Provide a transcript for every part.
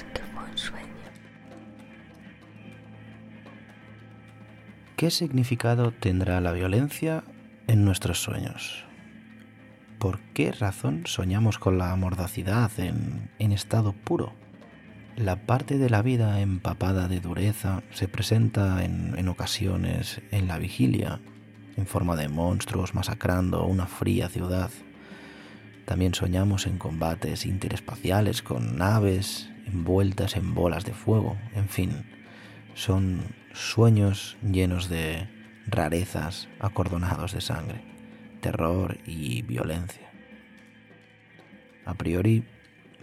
Que sueño. ¿Qué significado tendrá la violencia en nuestros sueños? ¿Por qué razón soñamos con la mordacidad en, estado puro? La parte de la vida empapada de dureza se presenta en, en, ocasiones en la vigilia, en forma de monstruos masacrando una fría ciudad. También soñamos en combates interespaciales con naves envueltas en bolas de fuego. En fin, son sueños llenos de rarezas acordonados de sangre, terror y violencia. A priori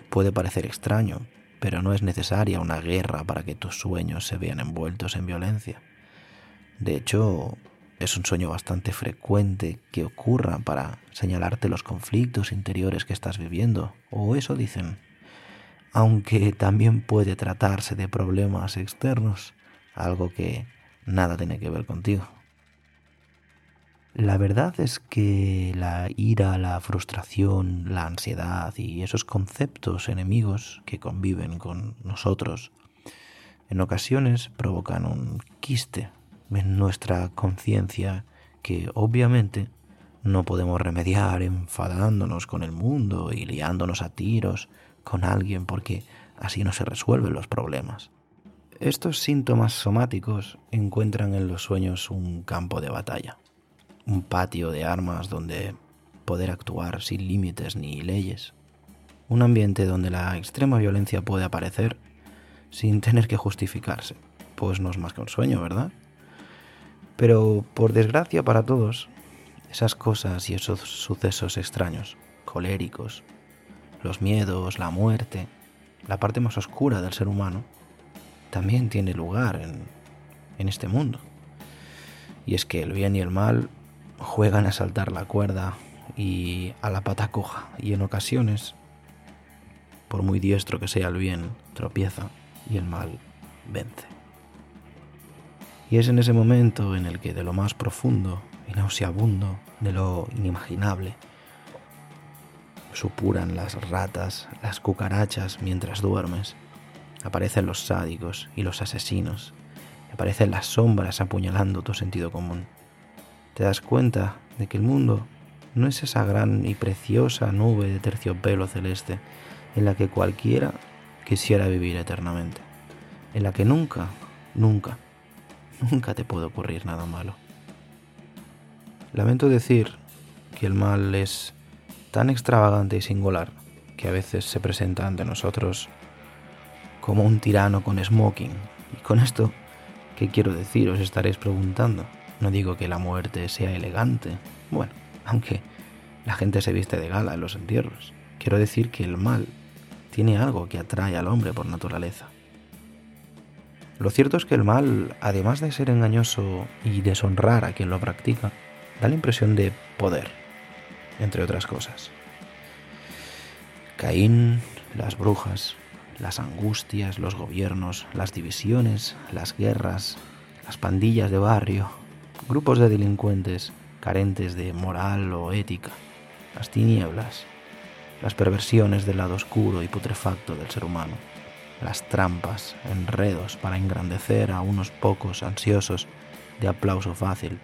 puede parecer extraño, pero no es necesaria una guerra para que tus sueños se vean envueltos en violencia. De hecho, es un sueño bastante frecuente que ocurra para señalarte los conflictos interiores que estás viviendo, o eso dicen. Aunque también puede tratarse de problemas externos, algo que nada tiene que ver contigo. La verdad es que la ira, la frustración, la ansiedad y esos conceptos enemigos que conviven con nosotros en ocasiones provocan un quiste en nuestra conciencia que obviamente no podemos remediar enfadándonos con el mundo y liándonos a tiros con alguien porque así no se resuelven los problemas. Estos síntomas somáticos encuentran en los sueños un campo de batalla un patio de armas donde poder actuar sin límites ni leyes. Un ambiente donde la extrema violencia puede aparecer sin tener que justificarse, pues no es más que un sueño, ¿verdad? Pero por desgracia para todos, esas cosas y esos sucesos extraños, coléricos, los miedos, la muerte, la parte más oscura del ser humano, también tiene lugar en, en este mundo. Y es que el bien y el mal juegan a saltar la cuerda y a la pata coja y en ocasiones, por muy diestro que sea el bien, tropieza y el mal vence. Y es en ese momento en el que de lo más profundo y nauseabundo, de lo inimaginable, supuran las ratas, las cucarachas mientras duermes, aparecen los sádicos y los asesinos, aparecen las sombras apuñalando tu sentido común. Te das cuenta de que el mundo no es esa gran y preciosa nube de terciopelo celeste en la que cualquiera quisiera vivir eternamente, en la que nunca, nunca, nunca te puede ocurrir nada malo. Lamento decir que el mal es tan extravagante y singular que a veces se presenta ante nosotros como un tirano con smoking. Y con esto, ¿qué quiero decir? Os estaréis preguntando. No digo que la muerte sea elegante, bueno, aunque la gente se viste de gala en los entierros. Quiero decir que el mal tiene algo que atrae al hombre por naturaleza. Lo cierto es que el mal, además de ser engañoso y deshonrar a quien lo practica, da la impresión de poder, entre otras cosas. Caín, las brujas, las angustias, los gobiernos, las divisiones, las guerras, las pandillas de barrio, grupos de delincuentes carentes de moral o ética, las tinieblas, las perversiones del lado oscuro y putrefacto del ser humano, las trampas, enredos para engrandecer a unos pocos ansiosos de aplauso fácil,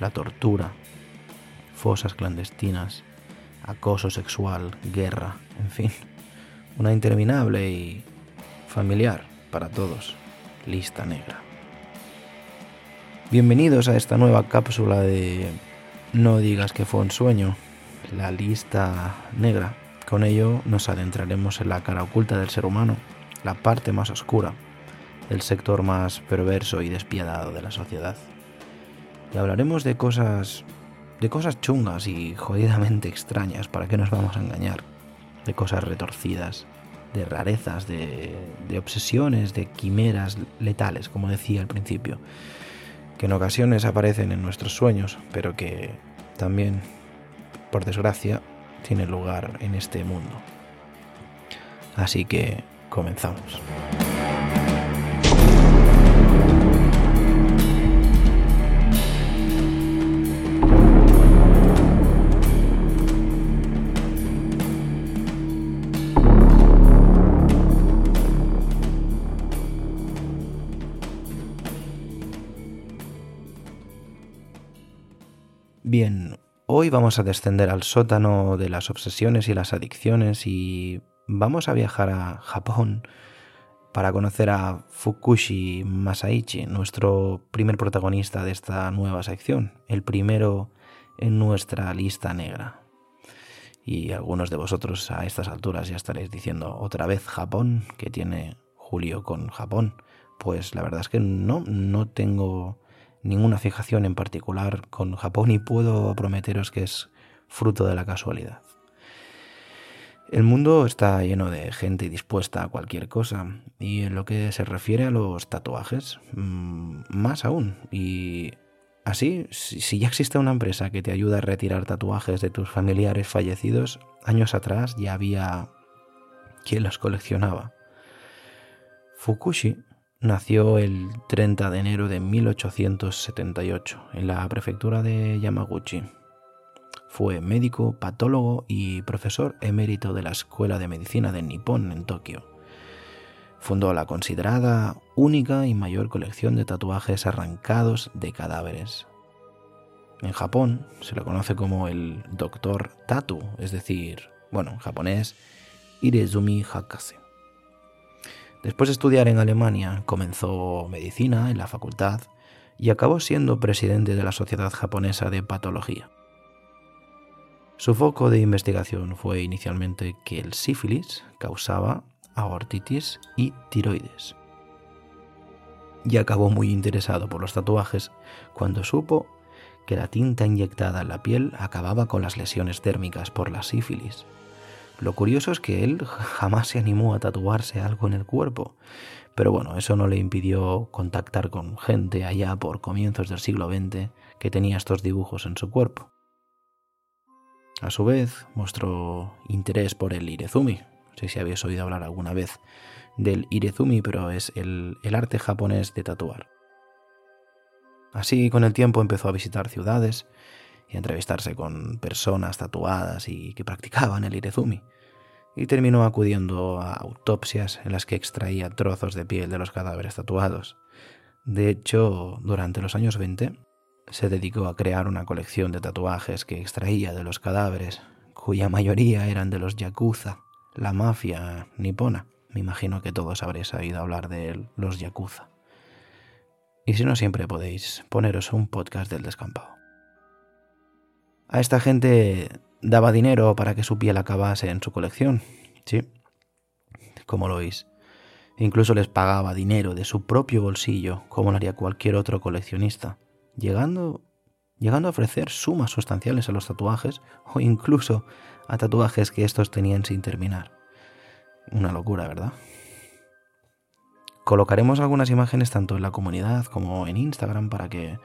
la tortura, fosas clandestinas, acoso sexual, guerra, en fin, una interminable y familiar para todos lista negra. Bienvenidos a esta nueva cápsula de No digas que fue un sueño, la lista negra. Con ello nos adentraremos en la cara oculta del ser humano, la parte más oscura, el sector más perverso y despiadado de la sociedad. Y hablaremos de cosas de cosas chungas y jodidamente extrañas, para qué nos vamos a engañar, de cosas retorcidas, de rarezas, de, de obsesiones, de quimeras letales, como decía al principio que en ocasiones aparecen en nuestros sueños, pero que también, por desgracia, tienen lugar en este mundo. Así que comenzamos. Bien, hoy vamos a descender al sótano de las obsesiones y las adicciones y vamos a viajar a Japón para conocer a Fukushi Masaichi, nuestro primer protagonista de esta nueva sección, el primero en nuestra lista negra. Y algunos de vosotros a estas alturas ya estaréis diciendo otra vez Japón, que tiene Julio con Japón. Pues la verdad es que no, no tengo ninguna fijación en particular con Japón y puedo prometeros que es fruto de la casualidad. El mundo está lleno de gente dispuesta a cualquier cosa y en lo que se refiere a los tatuajes, mm, más aún. Y así, si ya existe una empresa que te ayuda a retirar tatuajes de tus familiares fallecidos, años atrás ya había quien los coleccionaba. Fukushi nació el 30 de enero de 1878 en la prefectura de Yamaguchi. Fue médico, patólogo y profesor emérito de la Escuela de Medicina de Nippon en Tokio. Fundó la considerada única y mayor colección de tatuajes arrancados de cadáveres. En Japón se lo conoce como el Doctor Tatu, es decir, bueno, en japonés, Irezumi Hakase. Después de estudiar en Alemania, comenzó medicina en la facultad y acabó siendo presidente de la Sociedad Japonesa de Patología. Su foco de investigación fue inicialmente que el sífilis causaba aortitis y tiroides. Y acabó muy interesado por los tatuajes cuando supo que la tinta inyectada en la piel acababa con las lesiones térmicas por la sífilis lo curioso es que él jamás se animó a tatuarse algo en el cuerpo, pero bueno, eso no le impidió contactar con gente allá por comienzos del siglo XX que tenía estos dibujos en su cuerpo. A su vez, mostró interés por el irezumi. No sé si habéis oído hablar alguna vez del irezumi, pero es el, el arte japonés de tatuar. Así, con el tiempo empezó a visitar ciudades entrevistarse con personas tatuadas y que practicaban el irezumi, y terminó acudiendo a autopsias en las que extraía trozos de piel de los cadáveres tatuados. De hecho, durante los años 20 se dedicó a crear una colección de tatuajes que extraía de los cadáveres, cuya mayoría eran de los yakuza, la mafia nipona. Me imagino que todos habréis oído hablar de los yakuza. Y si no, siempre podéis poneros un podcast del descampado. A esta gente daba dinero para que su piel acabase en su colección, ¿sí? Como lo oís. Incluso les pagaba dinero de su propio bolsillo, como lo haría cualquier otro coleccionista, llegando, llegando a ofrecer sumas sustanciales a los tatuajes o incluso a tatuajes que estos tenían sin terminar. Una locura, ¿verdad? Colocaremos algunas imágenes tanto en la comunidad como en Instagram para que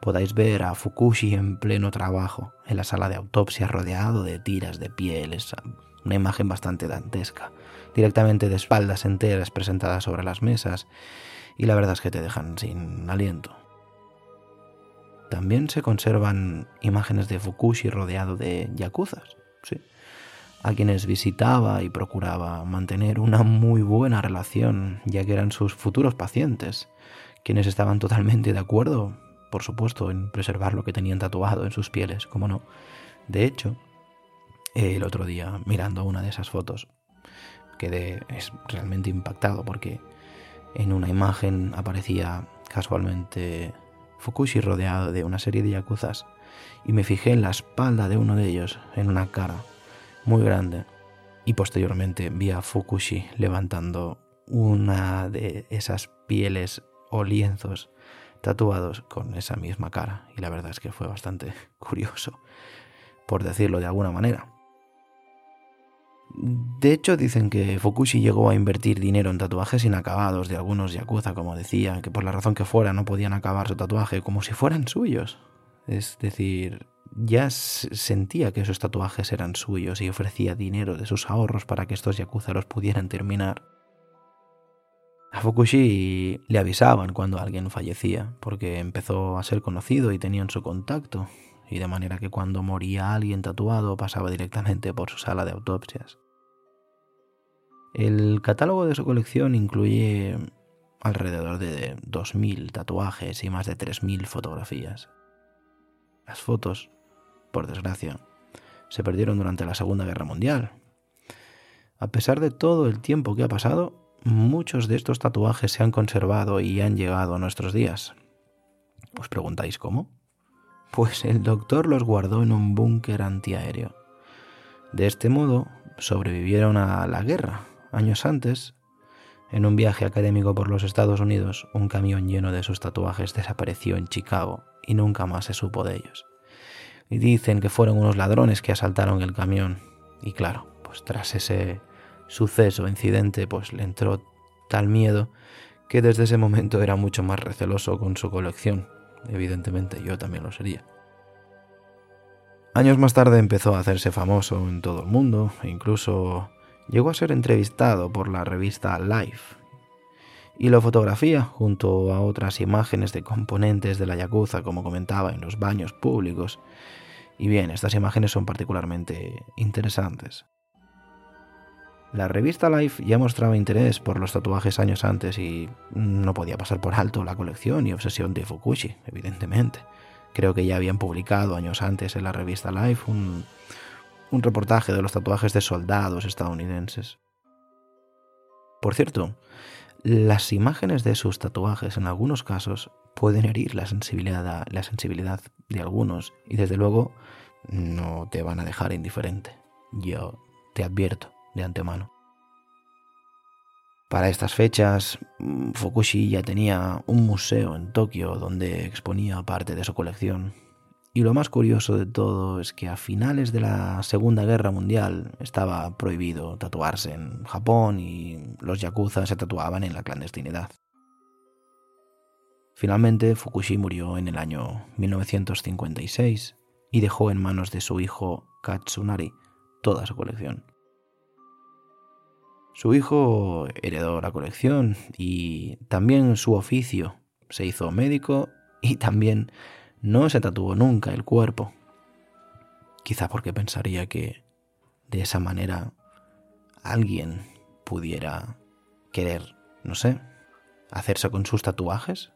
podáis ver a Fukushi en pleno trabajo, en la sala de autopsia rodeado de tiras de pieles, una imagen bastante dantesca, directamente de espaldas enteras presentadas sobre las mesas, y la verdad es que te dejan sin aliento. También se conservan imágenes de Fukushi rodeado de yakuzas, ¿sí? a quienes visitaba y procuraba mantener una muy buena relación, ya que eran sus futuros pacientes, quienes estaban totalmente de acuerdo por supuesto, en preservar lo que tenían tatuado en sus pieles, como no. De hecho, el otro día, mirando una de esas fotos, quedé es realmente impactado porque en una imagen aparecía casualmente Fukushi rodeado de una serie de yakuzas y me fijé en la espalda de uno de ellos, en una cara muy grande, y posteriormente vi a Fukushi levantando una de esas pieles o lienzos tatuados con esa misma cara. Y la verdad es que fue bastante curioso, por decirlo de alguna manera. De hecho, dicen que Fukushi llegó a invertir dinero en tatuajes inacabados de algunos yakuza, como decía, que por la razón que fuera no podían acabar su tatuaje como si fueran suyos. Es decir, ya sentía que esos tatuajes eran suyos y ofrecía dinero de sus ahorros para que estos yakuza los pudieran terminar. A Fukushi le avisaban cuando alguien fallecía, porque empezó a ser conocido y tenían su contacto, y de manera que cuando moría alguien tatuado pasaba directamente por su sala de autopsias. El catálogo de su colección incluye alrededor de 2.000 tatuajes y más de 3.000 fotografías. Las fotos por desgracia, se perdieron durante la Segunda Guerra Mundial. A pesar de todo el tiempo que ha pasado, muchos de estos tatuajes se han conservado y han llegado a nuestros días. ¿Os preguntáis cómo? Pues el doctor los guardó en un búnker antiaéreo. De este modo, sobrevivieron a la guerra. Años antes, en un viaje académico por los Estados Unidos, un camión lleno de sus tatuajes desapareció en Chicago y nunca más se supo de ellos. Y dicen que fueron unos ladrones que asaltaron el camión. Y claro, pues tras ese suceso, incidente, pues le entró tal miedo que desde ese momento era mucho más receloso con su colección. Evidentemente yo también lo sería. Años más tarde empezó a hacerse famoso en todo el mundo e incluso llegó a ser entrevistado por la revista Life y lo fotografía junto a otras imágenes de componentes de la Yakuza, como comentaba, en los baños públicos. Y bien, estas imágenes son particularmente interesantes. La revista Life ya mostraba interés por los tatuajes años antes y no podía pasar por alto la colección y obsesión de Fukushi, evidentemente. Creo que ya habían publicado años antes en la revista Life un, reportaje de los tatuajes de soldados estadounidenses. Por cierto, las imágenes de sus tatuajes en algunos casos pueden herir la sensibilidad de algunos y desde luego no te van a dejar indiferente. Yo te advierto de antemano. Para estas fechas, mm, Fukushi ya tenía un museo en Tokio donde exponía parte de su colección. Y lo más curioso de todo es que a finales de la Segunda Guerra Mundial estaba prohibido tatuarse en Japón y los yakuza se tatuaban en la clandestinidad. Finalmente, Fukushi murió en el año 1956 y dejó en manos de su hijo Katsunari toda su colección. Su hijo heredó la colección y también su oficio. Se hizo médico y también no se tatuó nunca el cuerpo. Quizá porque pensaría que de esa manera alguien pudiera querer, no sé, hacerse con sus tatuajes,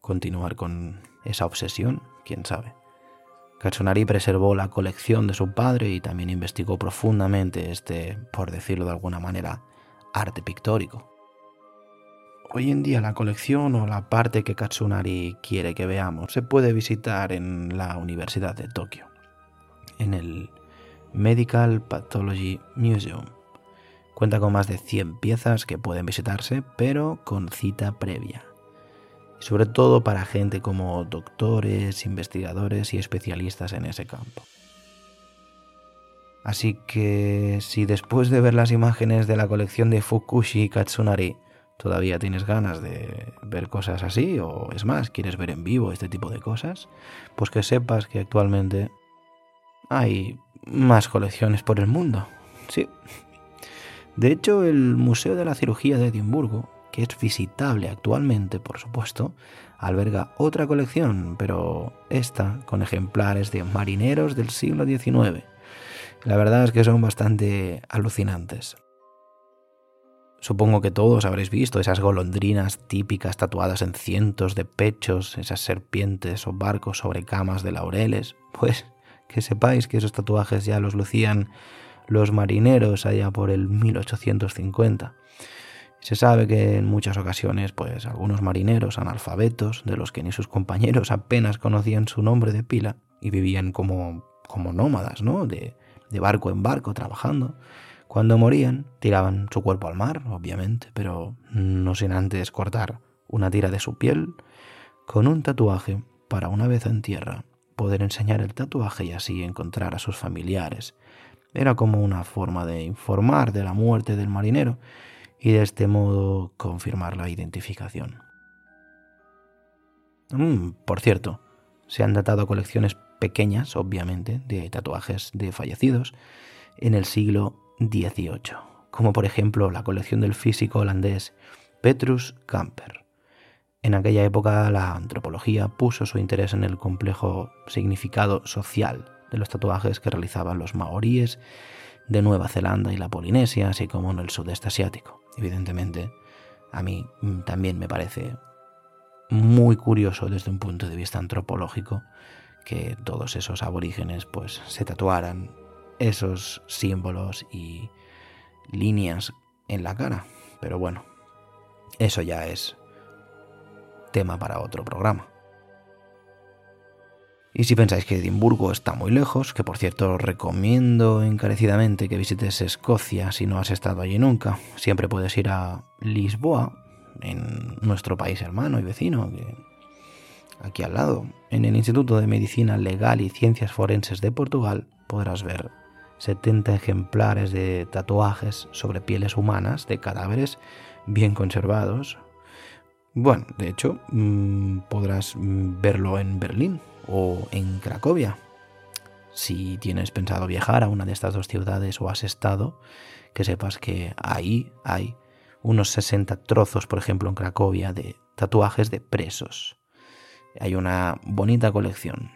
continuar con esa obsesión, quién sabe. Katsunari preservó la colección de su padre y también investigó profundamente este, por decirlo de alguna manera, arte pictórico. Hoy en día la colección o la parte que Katsunari quiere que veamos se puede visitar en la Universidad de Tokio, en el Medical Pathology Museum. Cuenta con más de 100 piezas que pueden visitarse, pero con cita previa sobre todo para gente como doctores, investigadores y especialistas en ese campo. Así que si después de ver las imágenes de la colección de Fukushi Katsunari todavía tienes ganas de ver cosas así, o es más, quieres ver en vivo este tipo de cosas, pues que sepas que actualmente hay más colecciones por el mundo. Sí. De hecho, el Museo de la Cirugía de Edimburgo es visitable actualmente, por supuesto, alberga otra colección, pero esta con ejemplares de marineros del siglo XIX. La verdad es que son bastante alucinantes. Supongo que todos habréis visto esas golondrinas típicas tatuadas en cientos de pechos, esas serpientes o barcos sobre camas de laureles. Pues que sepáis que esos tatuajes ya los lucían los marineros allá por el 1850. Se sabe que en muchas ocasiones, pues algunos marineros analfabetos, de los que ni sus compañeros apenas conocían su nombre de pila, y vivían como, como nómadas, ¿no? De, de barco en barco trabajando. Cuando morían, tiraban su cuerpo al mar, obviamente, pero no sin antes cortar una tira de su piel con un tatuaje para una vez en tierra poder enseñar el tatuaje y así encontrar a sus familiares. Era como una forma de informar de la muerte del marinero y de este modo confirmar la identificación. Mm, por cierto, se han datado colecciones pequeñas, obviamente, de tatuajes de fallecidos en el siglo XVIII, como por ejemplo la colección del físico holandés Petrus Camper. En aquella época la antropología puso su interés en el complejo significado social de los tatuajes que realizaban los maoríes de Nueva Zelanda y la Polinesia, así como en el sudeste asiático. Evidentemente, a mí mm, también me parece muy curioso desde un punto de vista antropológico que todos esos aborígenes pues se tatuaran esos símbolos y líneas en la cara. Pero bueno, eso ya es tema para otro programa. Y si pensáis que Edimburgo está muy lejos, que por cierto os recomiendo encarecidamente que visites Escocia si no has estado allí nunca, siempre puedes ir a Lisboa, en nuestro país hermano y vecino, aquí al lado. En el Instituto de Medicina Legal y Ciencias Forenses de Portugal podrás ver 70 ejemplares de tatuajes sobre pieles humanas de cadáveres bien conservados. Bueno, de hecho, mm, podrás verlo en Berlín, o en Cracovia. Si tienes pensado viajar a una de estas dos ciudades o has estado, que sepas que ahí hay unos 60 trozos, por ejemplo, en Cracovia, de tatuajes de presos. Hay una bonita colección.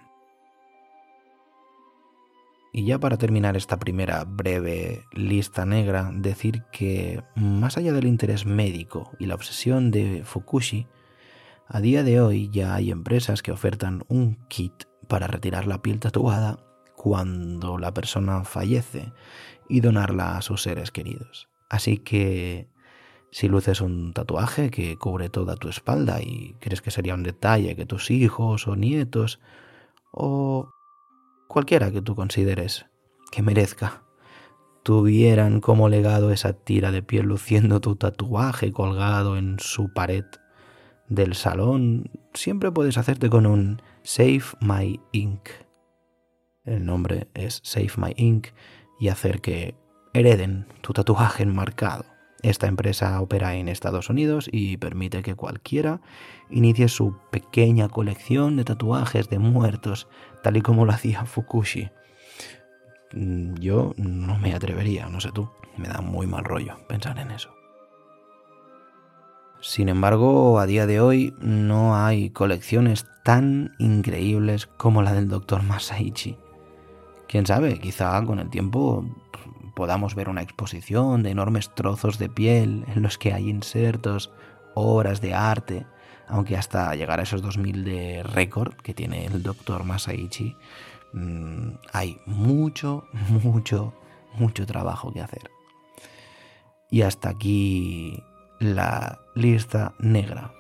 Y ya para terminar esta primera breve lista negra, decir que más allá del interés médico y la obsesión de Fukushi, a día de hoy ya hay empresas que ofertan un kit para retirar la piel tatuada cuando la persona fallece y donarla a sus seres queridos. Así que si luces un tatuaje que cubre toda tu espalda y crees que sería un detalle que tus hijos o nietos o cualquiera que tú consideres que merezca tuvieran como legado esa tira de piel luciendo tu tatuaje colgado en su pared del salón, siempre puedes hacerte con un Save My Ink. El nombre es Save My Ink y hacer que hereden tu tatuaje enmarcado. Esta empresa opera en Estados Unidos y permite que cualquiera inicie su pequeña colección de tatuajes de muertos, tal y como lo hacía Fukushi. Mm, yo no me atrevería, no sé tú, me da muy mal rollo pensar en eso. Sin embargo, a día de hoy no hay colecciones tan increíbles como la del Dr. Masaichi. Quién sabe, quizá con el tiempo podamos ver una exposición de enormes trozos de piel en los que hay insertos, obras de arte, aunque hasta llegar a esos 2000 de récord que tiene el Dr. Masaichi, mm, hay mucho, mucho, mucho trabajo que hacer. Y hasta aquí la lista negra.